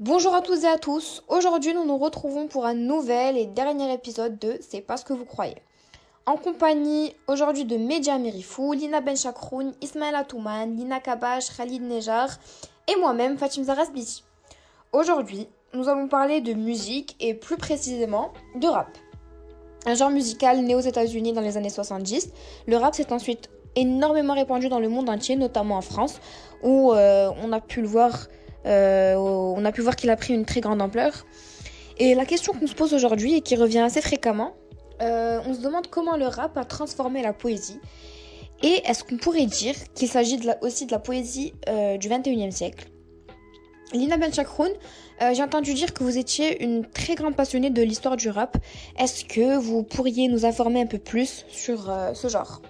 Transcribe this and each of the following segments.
Bonjour à tous et à tous. Aujourd'hui, nous nous retrouvons pour un nouvel et dernier épisode de C'est pas ce que vous croyez. En compagnie aujourd'hui de Medja Merifou, Lina Benchakroun, Ismaël Atouman, Lina Kabash, Khalid Nejar et moi-même Fatim Zarasbiti. Aujourd'hui, nous allons parler de musique et plus précisément de rap. Un genre musical né aux États-Unis dans les années 70, le rap s'est ensuite énormément répandu dans le monde entier, notamment en France, où euh, on a pu le voir euh, on a pu voir qu'il a pris une très grande ampleur. Et la question qu'on se pose aujourd'hui et qui revient assez fréquemment, euh, on se demande comment le rap a transformé la poésie. Et est-ce qu'on pourrait dire qu'il s'agit aussi de la poésie euh, du 21e siècle? Lina Benchakroun, j'ai entendu dire que vous étiez une très grande passionnée de l'histoire du rap. Est-ce que vous pourriez nous informer un peu plus sur ce genre?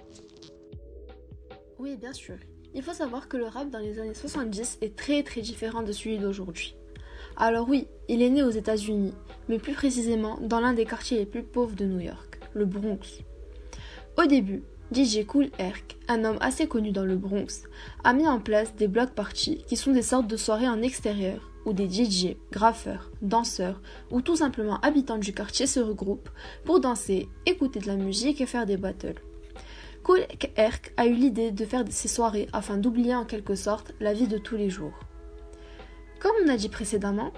Oui, bien sûr. Il faut savoir que le rap dans les années 70 est très très différent de celui d'aujourd'hui. Alors oui, il est né aux États-Unis, mais plus précisément dans l'un des quartiers les plus pauvres de New York, le Bronx. Au début, DJ Cool Herc, un homme assez connu dans le Bronx, a mis en place des block parties qui sont des sortes de soirées en extérieur où des DJ, graffeurs, danseurs ou tout simplement habitants du quartier se regroupent pour danser, écouter de la musique et faire des battles. Cool Herc a eu l'idée de faire ces soirées afin d'oublier en quelque sorte la vie de tous les jours. Comme on a dit précédemment,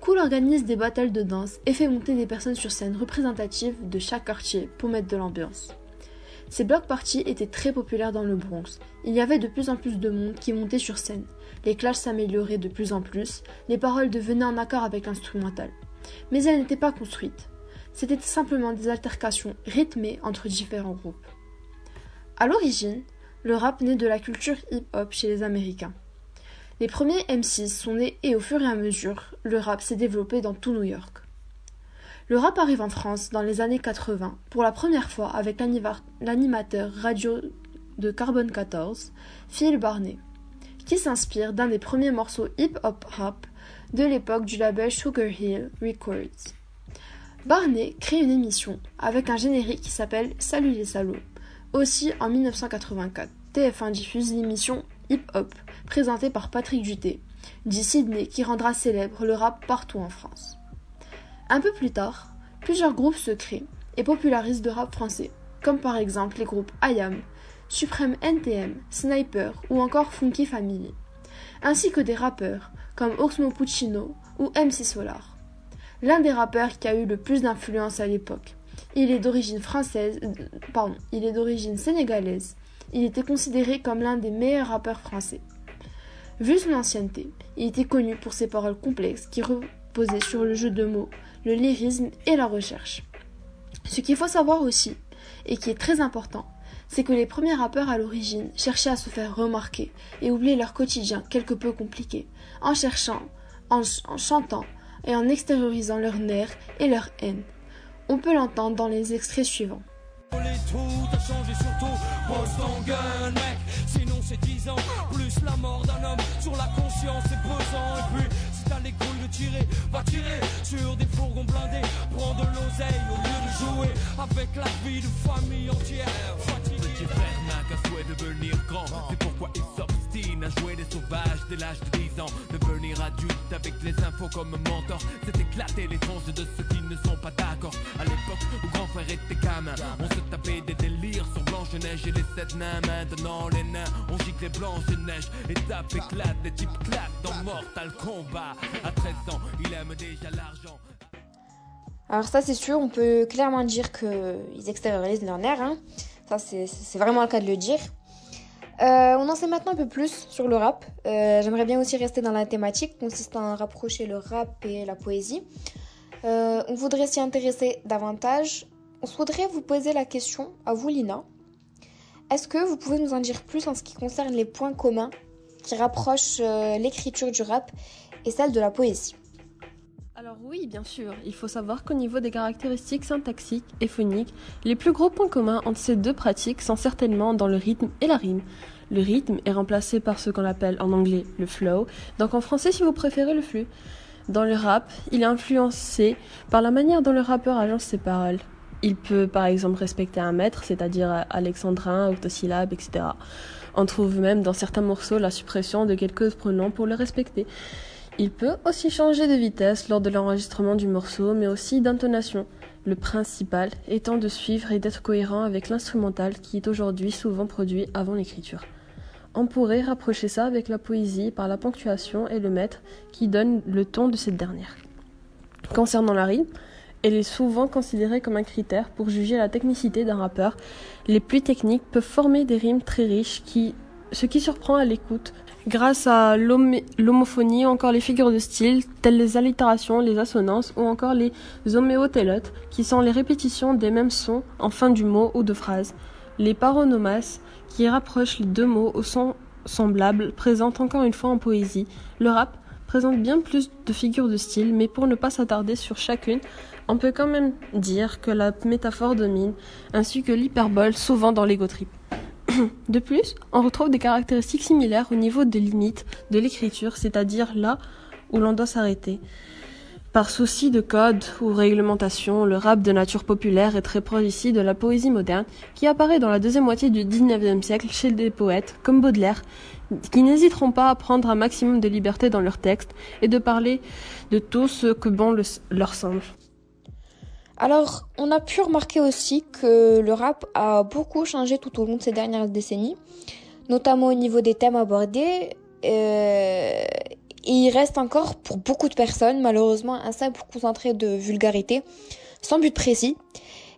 Cool organise des battles de danse et fait monter des personnes sur scène représentatives de chaque quartier pour mettre de l'ambiance. Ces block parties étaient très populaires dans le Bronx. Il y avait de plus en plus de monde qui montait sur scène. Les clashs s'amélioraient de plus en plus, les paroles devenaient en accord avec l'instrumental. Mais elles n'étaient pas construites. C'était simplement des altercations rythmées entre différents groupes. À l'origine, le rap naît de la culture hip-hop chez les Américains. Les premiers M6 sont nés et au fur et à mesure, le rap s'est développé dans tout New York. Le rap arrive en France dans les années 80 pour la première fois avec l'animateur radio de Carbone 14, Phil Barney, qui s'inspire d'un des premiers morceaux hip-hop rap de l'époque du label Sugar Hill Records. Barney crée une émission avec un générique qui s'appelle Salut les salauds aussi en 1984, TF1 diffuse l'émission Hip Hop, présentée par Patrick Juté, dit Sydney qui rendra célèbre le rap partout en France. Un peu plus tard, plusieurs groupes se créent et popularisent le rap français, comme par exemple les groupes IAM, Supreme NTM, Sniper ou encore Funky Family, ainsi que des rappeurs comme Oxmo Puccino ou MC Solar. L'un des rappeurs qui a eu le plus d'influence à l'époque, il est d'origine française, euh, pardon, il est d'origine sénégalaise. Il était considéré comme l'un des meilleurs rappeurs français. Vu son ancienneté, il était connu pour ses paroles complexes qui reposaient sur le jeu de mots, le lyrisme et la recherche. Ce qu'il faut savoir aussi, et qui est très important, c'est que les premiers rappeurs à l'origine cherchaient à se faire remarquer et oublier leur quotidien quelque peu compliqué, en cherchant, en, en chantant et en extériorisant leurs nerfs et leur haine. On peut l'entendre dans les extraits suivants. Sinon c'est 10 ans, plus la mort d'un homme sur la conscience est pesant. Et puis, si t'as les couilles de tirer, va tirer sur des fourgons blindés. Prends de l'oseille au lieu de jouer avec la vie de famille entière. Petit frère n'a qu'un souhait de devenir grand. C'est pourquoi il s'obstine à jouer des sauvages dès l'âge de 10 ans. Devenir adulte avec les infos comme mentor, c'est éclater les tranches de ceux qui ne sont pas d'accord. À l'époque où grand frère était gamin, on se tapait des délires sur Blanche-Neige et les sept nains. Maintenant les nains, on gicle les blanches neige. Et tape éclate, des types claquent dans Mortal Kombat. À 13 ans, il aime déjà l'argent. Alors ça c'est sûr, on peut clairement dire qu'ils extériorisent leur nerfs. Hein. Ça c'est vraiment le cas de le dire. Euh, on en sait maintenant un peu plus sur le rap. Euh, j'aimerais bien aussi rester dans la thématique consistant à rapprocher le rap et la poésie. Euh, on voudrait s'y intéresser davantage. On voudrait vous poser la question à vous, Lina. Est-ce que vous pouvez nous en dire plus en ce qui concerne les points communs qui rapprochent l'écriture du rap et celle de la poésie? Alors oui, bien sûr, il faut savoir qu'au niveau des caractéristiques syntaxiques et phoniques, les plus gros points communs entre ces deux pratiques sont certainement dans le rythme et la rime. Le rythme est remplacé par ce qu'on appelle en anglais le flow, donc en français si vous préférez le flux. Dans le rap, il est influencé par la manière dont le rappeur agence ses paroles. Il peut par exemple respecter un maître, c'est-à-dire alexandrin, octosyllabe, etc. On trouve même dans certains morceaux la suppression de quelques pronoms pour le respecter. Il peut aussi changer de vitesse lors de l'enregistrement du morceau, mais aussi d'intonation, le principal étant de suivre et d'être cohérent avec l'instrumental qui est aujourd'hui souvent produit avant l'écriture. On pourrait rapprocher ça avec la poésie par la ponctuation et le maître qui donne le ton de cette dernière. Concernant la rime, elle est souvent considérée comme un critère pour juger la technicité d'un rappeur. Les plus techniques peuvent former des rimes très riches qui ce qui surprend à l'écoute, grâce à l'homophonie encore les figures de style, telles les allitérations, les assonances ou encore les homéotélotes, qui sont les répétitions des mêmes sons en fin du mot ou de phrase. Les paronomas, qui rapprochent les deux mots au son semblable, présentent encore une fois en poésie. Le rap présente bien plus de figures de style, mais pour ne pas s'attarder sur chacune, on peut quand même dire que la métaphore domine, ainsi que l'hyperbole souvent dans l'ego trip. De plus, on retrouve des caractéristiques similaires au niveau des limites de l'écriture, c'est-à-dire là où l'on doit s'arrêter. Par souci de code ou réglementation, le rap de nature populaire est très proche ici de la poésie moderne qui apparaît dans la deuxième moitié du XIXe siècle chez des poètes comme Baudelaire, qui n'hésiteront pas à prendre un maximum de liberté dans leurs textes et de parler de tout ce que bon leur semble. Alors, on a pu remarquer aussi que le rap a beaucoup changé tout au long de ces dernières décennies, notamment au niveau des thèmes abordés. Euh, et il reste encore pour beaucoup de personnes, malheureusement, un simple concentré de vulgarité, sans but précis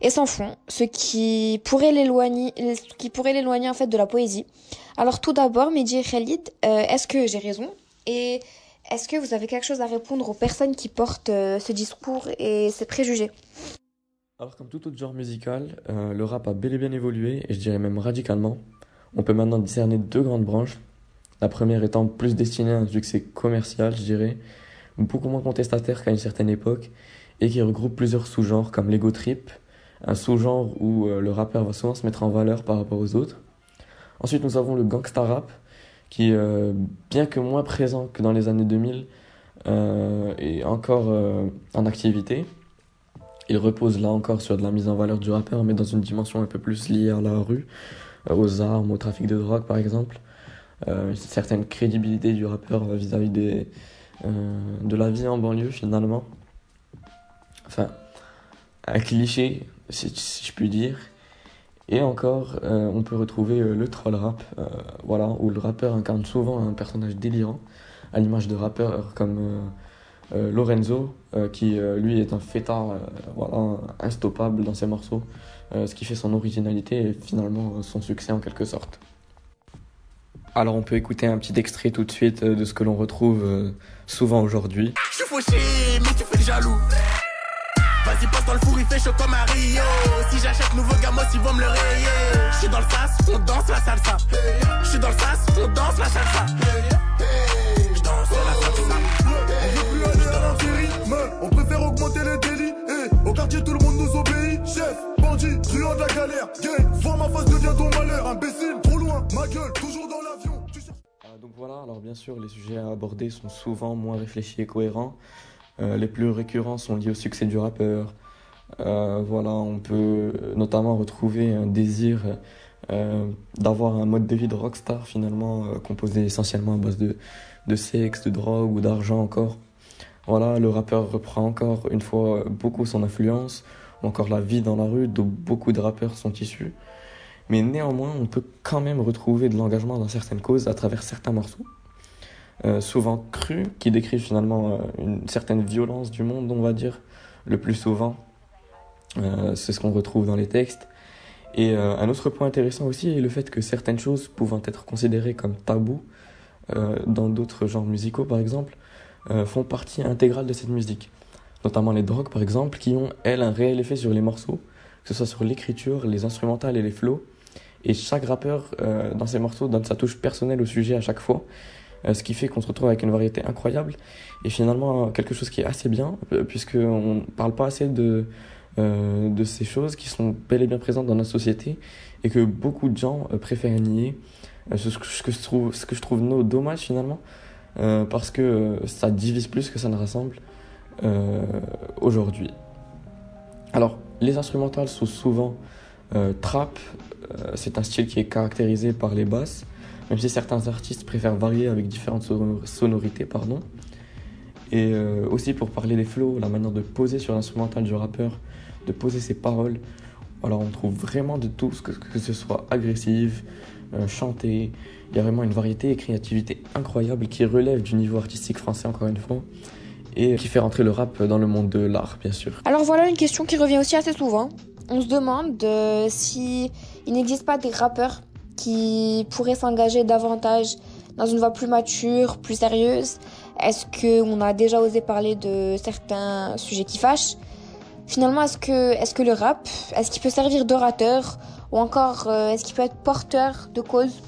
et sans fond, ce qui pourrait l'éloigner, en fait de la poésie. Alors tout d'abord, Mehdi Khalid, euh, est-ce que j'ai raison? Est-ce que vous avez quelque chose à répondre aux personnes qui portent euh, ce discours et ces préjugés? Alors comme tout autre genre musical, euh, le rap a bel et bien évolué, et je dirais même radicalement. On peut maintenant discerner deux grandes branches. La première étant plus destinée à un succès commercial, je dirais, beaucoup moins contestataire qu'à une certaine époque, et qui regroupe plusieurs sous-genres comme l'ego trip, un sous-genre où euh, le rappeur va souvent se mettre en valeur par rapport aux autres. Ensuite, nous avons le gangsta rap, qui, euh, bien que moins présent que dans les années 2000, euh, est encore euh, en activité. Il repose là encore sur de la mise en valeur du rappeur, mais dans une dimension un peu plus liée à la rue, aux armes, au trafic de drogue par exemple. une certaine crédibilité du rappeur vis-à-vis de la vie en banlieue finalement. Enfin, un cliché, si je puis dire. Et encore, euh, on peut retrouver euh, le troll rap, euh, voilà, où le rappeur incarne souvent un personnage délirant, à l'image de rappeurs comme Lorenzo, qui lui est un fêtard voilà, instoppable dans ses morceaux, ce qui fait son originalité et finalement son succès en quelque sorte. Alors on peut écouter un petit extrait tout de suite de ce que l'on retrouve souvent aujourd'hui. Je suis mais tu fais le jaloux. Vas-y, passe dans le four, il fait chaud comme un Rio. Si j'achète nouveau gamos, ils vont me le rayer. Je suis dans le sas, on danse la salsa. Je suis dans le sas, on danse la salsa. Je danse la salsa. On veut plus aller à l'intérim, on préfère augmenter les délits. Eh, au quartier, tout le monde nous obéit. Chef, bandit, truand de la galère. Gang, vois ma face devient ton malheur. Imbécile, trop loin, ma gueule, toujours dans l'avion. Euh, donc voilà, alors bien sûr, les sujets à aborder sont souvent moins réfléchis et cohérents. Euh, les plus récurrents sont liés au succès du rappeur. Euh, voilà, on peut notamment retrouver un désir euh, d'avoir un mode de vie de rockstar finalement composé essentiellement à base de, de sexe, de drogue ou d'argent encore. Voilà, le rappeur reprend encore une fois beaucoup son influence, ou encore la vie dans la rue dont beaucoup de rappeurs sont issus. Mais néanmoins, on peut quand même retrouver de l'engagement dans certaines causes à travers certains morceaux. Euh, souvent cru, qui décrit finalement euh, une certaine violence du monde, on va dire, le plus souvent. Euh, c'est ce qu'on retrouve dans les textes. Et un autre point intéressant aussi est le fait que certaines choses pouvant être considérées comme tabous dans d'autres genres musicaux, par exemple, font partie intégrale de cette musique. Notamment les drogues, par exemple, qui ont, elles, un réel effet sur les morceaux, que ce soit sur l'écriture, les instrumentales et les flows. Et chaque rappeur, dans ses morceaux, donne sa touche personnelle au sujet à chaque fois. Euh, ce qui fait qu'on se retrouve avec une variété incroyable et finalement quelque chose qui est assez bien euh, puisqu'on ne parle pas assez de, euh, de ces choses qui sont bel et bien présentes dans notre société et que beaucoup de gens préfèrent nier. ce, que je trouve, ce que je trouve dommage finalement parce que ça divise plus que ça ne rassemble aujourd'hui. Alors, les instrumentales sont souvent trap, c'est un style qui est caractérisé par les basses, même si certains artistes préfèrent varier avec différentes sonorités, pardon. Et euh, aussi pour parler des flows, la manière de poser sur l'instrumental du rappeur, de poser ses paroles. Alors on trouve vraiment de tout, que, que ce soit agressif, euh, chanté. Il y a vraiment une variété et créativité incroyable qui relève du niveau artistique français encore une fois et qui fait rentrer le rap dans le monde de l'art bien sûr. Alors voilà une question qui revient aussi assez souvent. On se demande euh, si il n'existe pas des rappeurs qui pourraient s'engager davantage dans une voie plus mature, plus sérieuse Est-ce qu'on a déjà osé parler de certains sujets qui fâchent? Finalement, est-ce que, est que le rap, est-ce qu'il peut servir d'orateur ou encore euh, est-ce qu'il peut être porteur de cause?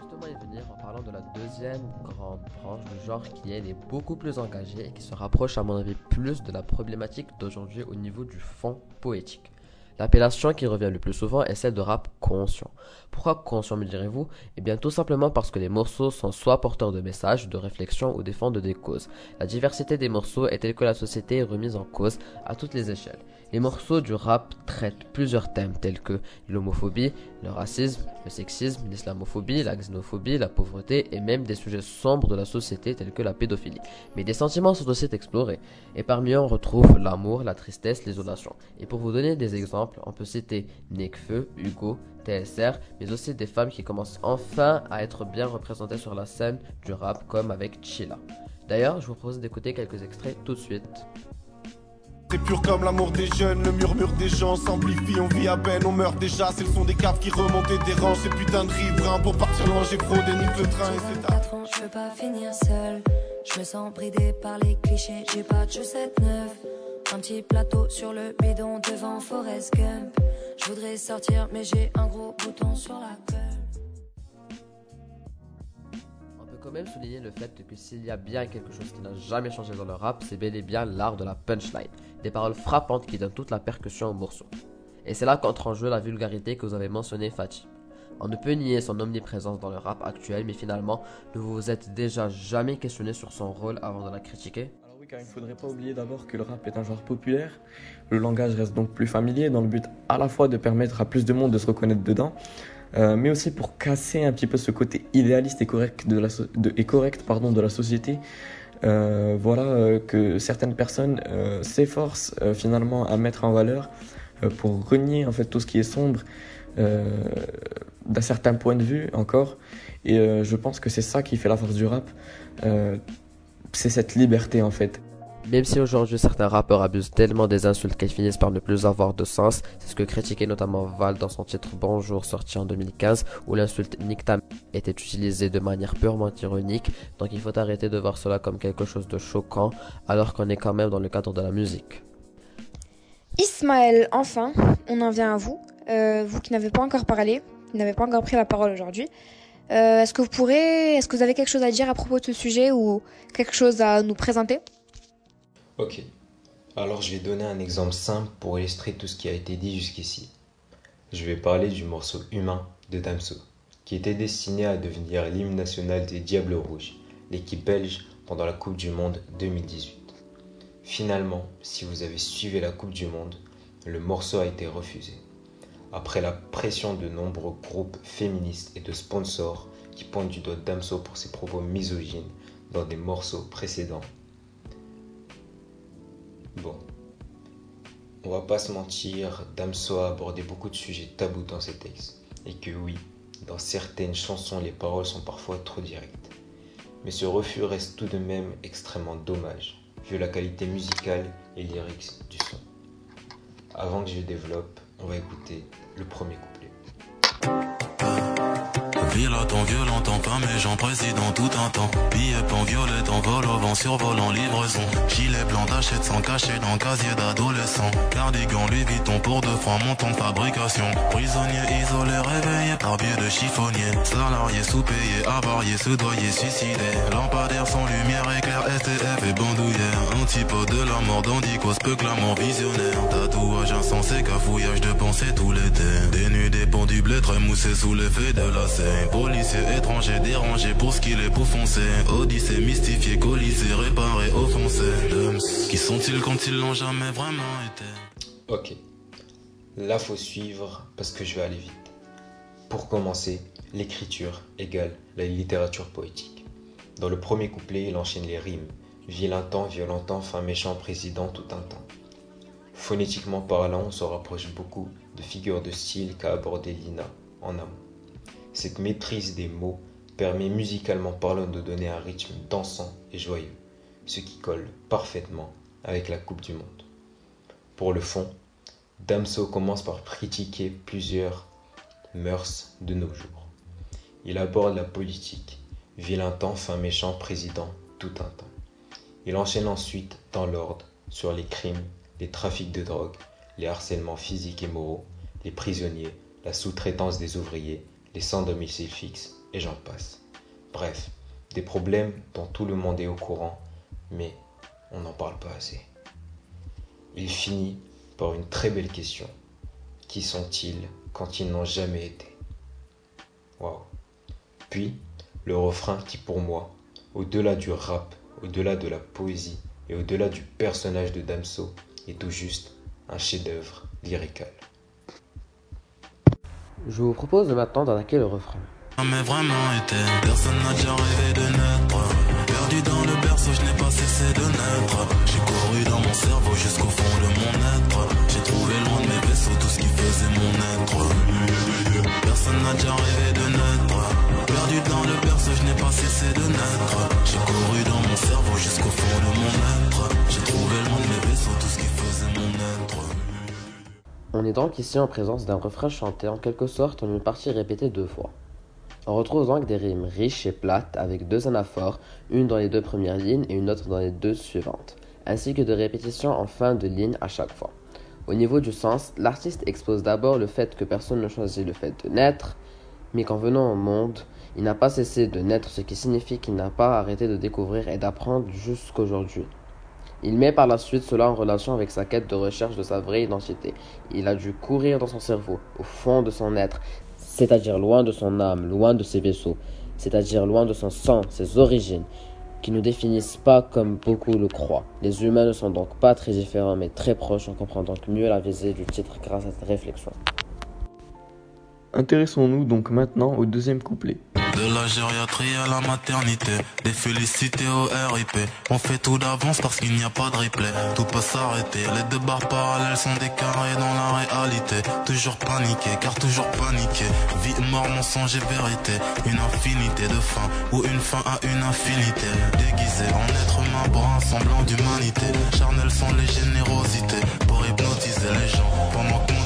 Justement y venir en parlant de la deuxième grande branche du genre qui elle est beaucoup plus engagée et qui se rapproche à mon avis plus de la problématique d'aujourd'hui au niveau du fond poétique. L'appellation qui revient le plus souvent est celle de rap conscient. Pourquoi conscient me direz-vous Eh bien tout simplement parce que les morceaux sont soit porteurs de messages, de réflexions ou défendent des causes. La diversité des morceaux est telle que la société est remise en cause à toutes les échelles. Les morceaux du rap traitent plusieurs thèmes tels que l'homophobie, le racisme, le sexisme, l'islamophobie, la xénophobie, la pauvreté et même des sujets sombres de la société tels que la pédophilie. Mais des sentiments sont aussi explorés et parmi eux on retrouve l'amour, la tristesse, l'isolation. Et pour vous donner des exemples, on peut citer Nekfeu, Hugo, TSR, mais aussi des femmes qui commencent enfin à être bien représentées sur la scène du rap comme avec Chilla. D'ailleurs, je vous propose d'écouter quelques extraits tout de suite. C'est pur comme l'amour des jeunes, le murmure des gens s'amplifie, on vit à peine, on meurt déjà, c'est le son des caves qui remontent et dérange, ces putains de riverains pour partir loin, j'ai fraudé, nique le train et c'est. Je veux pas finir seul, je me sens bridé par les clichés, j'ai pas de chaussette neuve, un petit plateau sur le bidon devant Forest Gump, je voudrais sortir mais j'ai un gros bouton sur la gueule. quand même souligner le fait que s'il y a bien quelque chose qui n'a jamais changé dans le rap, c'est bel et bien l'art de la punchline. Des paroles frappantes qui donnent toute la percussion au morceau. Et c'est là qu'entre en jeu la vulgarité que vous avez mentionné Fatih. On ne peut nier son omniprésence dans le rap actuel, mais finalement, ne vous êtes déjà jamais questionné sur son rôle avant de la critiquer il ne faudrait pas oublier d'abord que le rap est un genre populaire. Le langage reste donc plus familier dans le but à la fois de permettre à plus de monde de se reconnaître dedans, euh, mais aussi pour casser un petit peu ce côté idéaliste et correct de la, société. Euh, voilà euh, que certaines personnes s'efforcent finalement à mettre en valeur pour renier en fait tout ce qui est sombre d'un certain point de vue encore. Et je pense que c'est ça qui fait la force du rap. C'est cette liberté en fait. Même si aujourd'hui certains rappeurs abusent tellement des insultes qu'elles finissent par ne plus avoir de sens, c'est ce que critiquait notamment Val dans son titre Bonjour sorti en 2015 où l'insulte Nick était utilisée de manière purement ironique, donc il faut arrêter de voir cela comme quelque chose de choquant alors qu'on est quand même dans le cadre de la musique. Ismaël, enfin, on en vient à vous, euh, vous qui n'avez pas encore parlé, qui n'avez pas encore pris la parole aujourd'hui. Euh, est-ce que vous pourrez, est-ce que vous avez quelque chose à dire à propos de ce sujet ou quelque chose à nous présenter? Ok, alors je vais donner un exemple simple pour illustrer tout ce qui a été dit jusqu'ici. Je vais parler du morceau Humain de Damso, qui était destiné à devenir l'hymne national des Diables Rouges, l'équipe belge pendant la Coupe du Monde 2018. Finalement, si vous avez suivi la Coupe du Monde, le morceau a été refusé. Après la pression de nombreux groupes féministes et de sponsors qui pointent du doigt Damso pour ses propos misogynes dans des morceaux précédents Bon, on va pas se mentir, Damso a abordé beaucoup de sujets tabous dans ses textes. Et que oui, dans certaines chansons, les paroles sont parfois trop directes. Mais ce refus reste tout de même extrêmement dommage, vu la qualité musicale et lyrique du son. Avant que je développe, on va écouter le premier couplet. Villa ton violent, pas mes gens président tout un temps. Billet pan violet en vol au vent survolant livraison. Gilet blanc d'achète sans cacher dans casier d'adolescent. Cardigan Louis Vuitton pour deux fois mon temps de fabrication. Prisonnier isolé réveillé par biais de chiffonnier. Salarié sous-payé, avarié, soudoyé, suicidé. Lampadaire sans lumière, éclair, STF et bandoulière. Antipode de la mort d'Andicos, peu clamant visionnaire. Tatouage insensé, cafouillage de pensée tout l'été. Dénudé, pendu, blé, très moussé sous l'effet de la scène. Policier étranger dérangé pour ce qu'il est pour foncer. Odyssée mystifié, colisé, réparé, offensé. Qui sont-ils quand ils l'ont jamais vraiment été? Ok. Là, faut suivre parce que je vais aller vite. Pour commencer, l'écriture égale la littérature poétique. Dans le premier couplet, il enchaîne les rimes, Vilain temps, violent temps, fin méchant président tout un temps. Phonétiquement parlant, on se rapproche beaucoup de figures de style qu'a abordé Lina en amont. Cette maîtrise des mots permet musicalement parlant de donner un rythme dansant et joyeux, ce qui colle parfaitement avec la Coupe du Monde. Pour le fond, Damso commence par critiquer plusieurs mœurs de nos jours. Il aborde la politique, vilain temps, fin méchant, président, tout un temps. Il enchaîne ensuite dans l'ordre sur les crimes, les trafics de drogue, les harcèlements physiques et moraux, les prisonniers, la sous-traitance des ouvriers, les sans domicile fixe, et j'en passe. Bref, des problèmes dont tout le monde est au courant, mais on n'en parle pas assez. Il finit par une très belle question. Qui sont-ils quand ils n'ont jamais été? Waouh. Puis, le refrain qui pour moi, au-delà du rap, au-delà de la poésie et au-delà du personnage de Damso, est tout juste un chef-d'œuvre lyrical. Je vous propose de maintenant d'attaquer le refrain. Mais vraiment été, personne n'a déjà rêvé de naître. Perdu dans le berceau, je n'ai pas cessé de naître. J'ai couru dans mon cerveau jusqu'au fond de mon être. J'ai trouvé loin de mes vaisseaux tout ce qui faisait mon être. Personne n'a déjà rêvé de naître. On est donc ici en présence d'un refrain chanté en quelque sorte en une partie répétée deux fois. On retrouve donc des rimes riches et plates avec deux anaphores, une dans les deux premières lignes et une autre dans les deux suivantes, ainsi que de répétitions en fin de ligne à chaque fois. Au niveau du sens, l'artiste expose d'abord le fait que personne ne choisit le fait de naître, mais qu'en venant au monde, il n'a pas cessé de naître, ce qui signifie qu'il n'a pas arrêté de découvrir et d'apprendre jusqu'aujourd'hui. Il met par la suite cela en relation avec sa quête de recherche de sa vraie identité. Il a dû courir dans son cerveau, au fond de son être, c'est-à-dire loin de son âme, loin de ses vaisseaux, c'est-à-dire loin de son sang, ses origines, qui ne définissent pas comme beaucoup le croient. Les humains ne sont donc pas très différents mais très proches, on comprend donc mieux la visée du titre grâce à cette réflexion. Intéressons-nous donc maintenant au deuxième couplet. De la gériatrie à la maternité, des félicités au RIP. On fait tout d'avance parce qu'il n'y a pas de replay. Tout peut s'arrêter, les deux barres parallèles sont décalées dans la réalité. Toujours paniqué, car toujours paniqué. Vie, mort, mensonge et vérité. Une infinité de fins, ou une fin à une infinité. Déguisé en être humain pour un semblant d'humanité. Charnel sont les générosités, pour hypnotiser les gens. Pendant que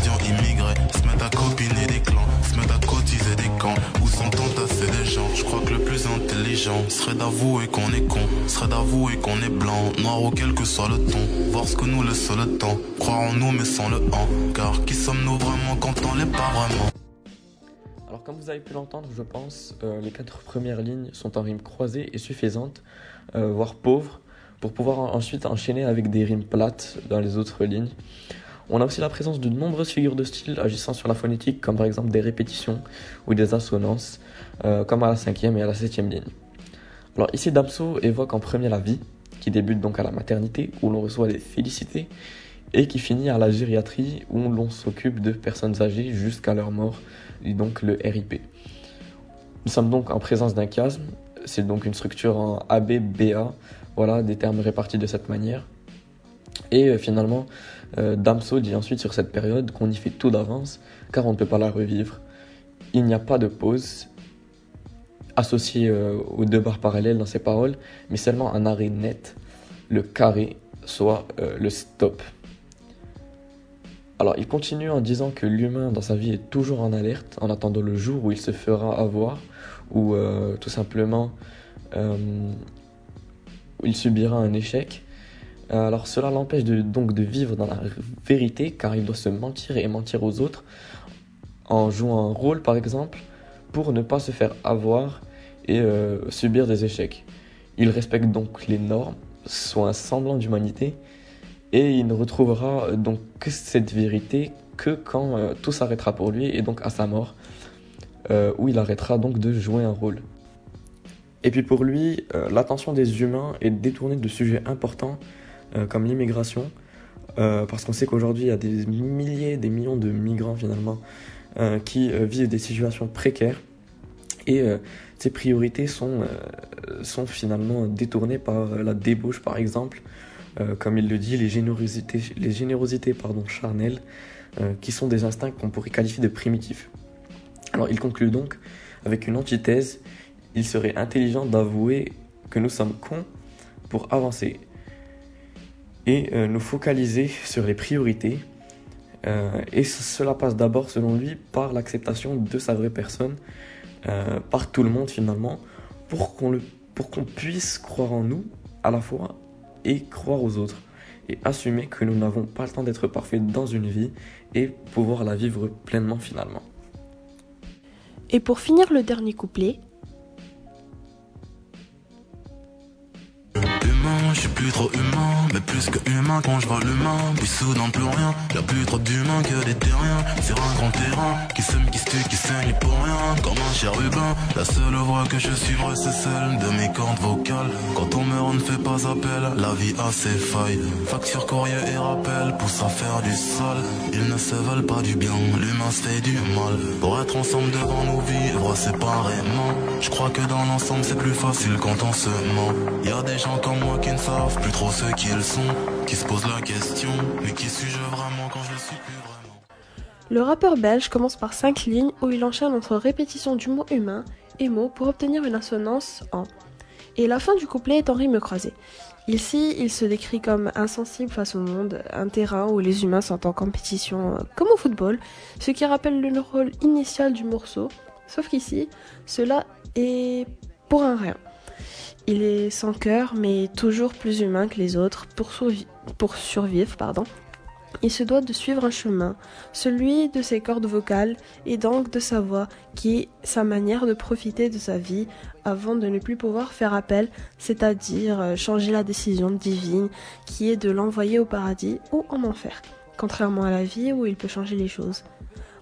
Je crois que le plus intelligent serait d'avouer qu'on est con, serait d'avouer qu'on est blanc, noir ou quel que soit le ton. Voir ce que nous laisse le temps, croire en nous mais sans le en. Car qui sommes-nous vraiment quand on l'est pas vraiment? Alors comme vous avez pu l'entendre, je pense, euh, les quatre premières lignes sont en rimes croisées et suffisantes, euh, voire pauvres, pour pouvoir en- ensuite enchaîner avec des rimes plates dans les autres lignes. On a aussi la présence de nombreuses figures de style agissant sur la phonétique, comme par exemple des répétitions ou des assonances, euh, comme à la cinquième et à la septième ligne. Alors ici, Damso évoque en premier la vie, qui débute donc à la maternité, où l'on reçoit des félicités, et qui finit à la gériatrie, où l'on s'occupe de personnes âgées jusqu'à leur mort, et donc le RIP. Nous sommes donc en présence d'un chiasme, c'est donc une structure en AB, BA, voilà, des termes répartis de cette manière. Et euh, finalement, euh, Damso dit ensuite sur cette période qu'on y fait tout d'avance, car on ne peut pas la revivre. Il n'y a pas de pause associée euh, aux deux barres parallèles dans ses paroles, mais seulement un arrêt net, le carré, soit euh, le stop. Alors il continue en disant que l'humain dans sa vie est toujours en alerte, en attendant le jour où il se fera avoir, ou euh, tout simplement il subira un échec. Alors cela l'empêche donc de vivre dans la vérité car il doit se mentir et mentir aux autres en jouant un rôle par exemple pour ne pas se faire avoir et euh, subir des échecs. Il respecte donc les normes, soit un semblant d'humanité et il ne retrouvera euh, donc que cette vérité que quand euh, tout s'arrêtera pour lui et donc à sa mort où il arrêtera donc de jouer un rôle. Et puis pour lui, l'attention des humains est détournée de sujets importants comme l'immigration, parce qu'on sait qu'aujourd'hui il y a des milliers, des millions de migrants finalement qui vivent des situations précaires. Et ces priorités sont, euh, sont finalement détournées par la débauche par exemple, euh, comme il le dit, les générosités, les générosités pardon, charnelles, euh, qui sont des instincts qu'on pourrait qualifier de primitifs. Alors il conclut donc avec une antithèse, il serait intelligent d'avouer que nous sommes cons pour avancer et nous focaliser sur les priorités et cela passe d'abord, selon lui, par l'acceptation de sa vraie personne, euh, par tout le monde finalement, pour qu'on pour qu'on puisse croire en nous à la fois et croire aux autres. Et assumer que nous n'avons pas le temps d'être parfaits dans une vie et pouvoir la vivre pleinement finalement. Et pour finir le dernier couplet, suis plus trop humain, mais plus que humain quand je vois l'humain. Puis soudain plus rien, y a plus trop d'humains que des terriens. Sur un grand terrain, qui sème, qui se tue, qui saigne pour rien. Comme un chérubin, la seule voix que je suivrai c'est celle de mes cordes vocales. Ne fait pas appel, la vie a ses failles. Facture, courrier et rappel pousse à faire du sale. Ils ne se veulent pas du bien, l'humain se fait du mal. Pour être ensemble devant nous vivre séparément. Je crois que dans l'ensemble c'est plus facile quand on se ment. Y a des gens comme moi qui ne savent plus trop ce qu'ils sont, qui se posent la question, mais qui suis-je vraiment quand je suis plus vraiment? Le rappeur belge commence par cinq lignes où il enchaîne entre répétition du mot humain et mot pour obtenir une assonance en. Et la fin du couplet est en rime croisée. Ici, il se décrit comme insensible face au monde, un terrain où les humains sont en compétition comme au football, ce qui rappelle le rôle initial du morceau, sauf qu'ici, cela est pour un rien. Il est sans cœur, mais toujours plus humain que les autres pour, pour survivre. Pardon. Il se doit de suivre un chemin, celui de ses cordes vocales et donc de sa voix, qui est sa manière de profiter de sa vie avant de ne plus pouvoir faire appel, c'est-à-dire euh, changer la décision divine qui est de l'envoyer au paradis ou en enfer, contrairement à la vie où il peut changer les choses.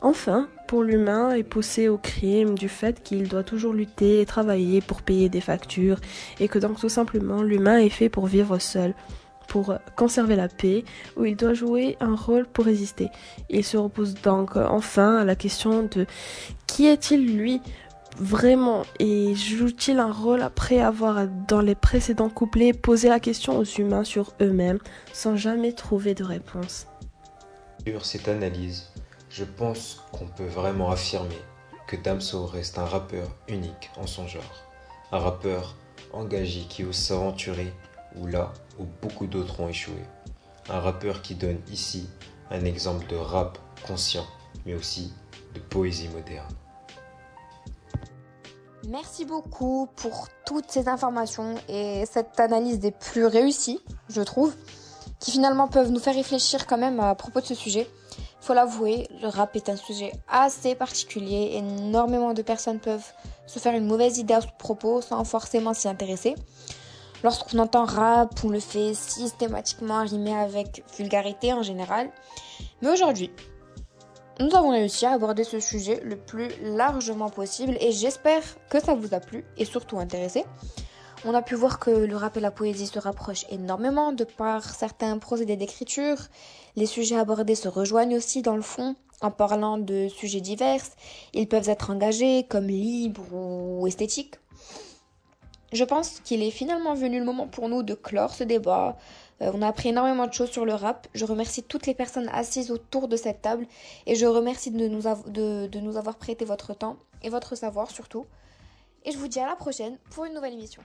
Enfin, pour l'humain est poussé au crime du fait qu'il doit toujours lutter et travailler pour payer des factures et que donc tout simplement l'humain est fait pour vivre seul, pour conserver la paix, où il doit jouer un rôle pour résister. Il se repose donc enfin à la question de qui est-il lui vraiment? Et joue-t-il un rôle après avoir dans les précédents couplets posé la question aux humains sur eux-mêmes sans jamais trouver de réponse? Sur cette analyse, je pense qu'on peut vraiment affirmer que Damso reste un rappeur unique en son genre. Un rappeur engagé qui ose s'aventurer où là où beaucoup d'autres ont échoué. Un rappeur qui donne ici un exemple de rap conscient, mais aussi de poésie moderne. Merci beaucoup pour toutes ces informations et cette analyse des plus réussies, je trouve, qui finalement peuvent nous faire réfléchir quand même à propos de ce sujet. Faut l'avouer, le rap est un sujet assez particulier. Énormément de personnes peuvent se faire une mauvaise idée à ce propos sans forcément s'y intéresser. Lorsqu'on entend rap, on le fait systématiquement rimer avec vulgarité en général. Mais aujourd'hui, nous avons réussi à aborder ce sujet le plus largement possible et j'espère que ça vous a plu et surtout intéressé. On a pu voir que le rap et la poésie se rapprochent énormément de par certains procédés d'écriture. Les sujets abordés se rejoignent aussi dans le fond en parlant de sujets divers. Ils peuvent être engagés comme libres ou esthétiques. Je pense qu'il est finalement venu le moment pour nous de clore ce débat. Euh, on a appris énormément de choses sur le rap. Je remercie toutes les personnes assises autour de cette table et je remercie de nous, de nous avoir prêté votre temps et votre savoir surtout. Et je vous dis à la prochaine pour une nouvelle émission.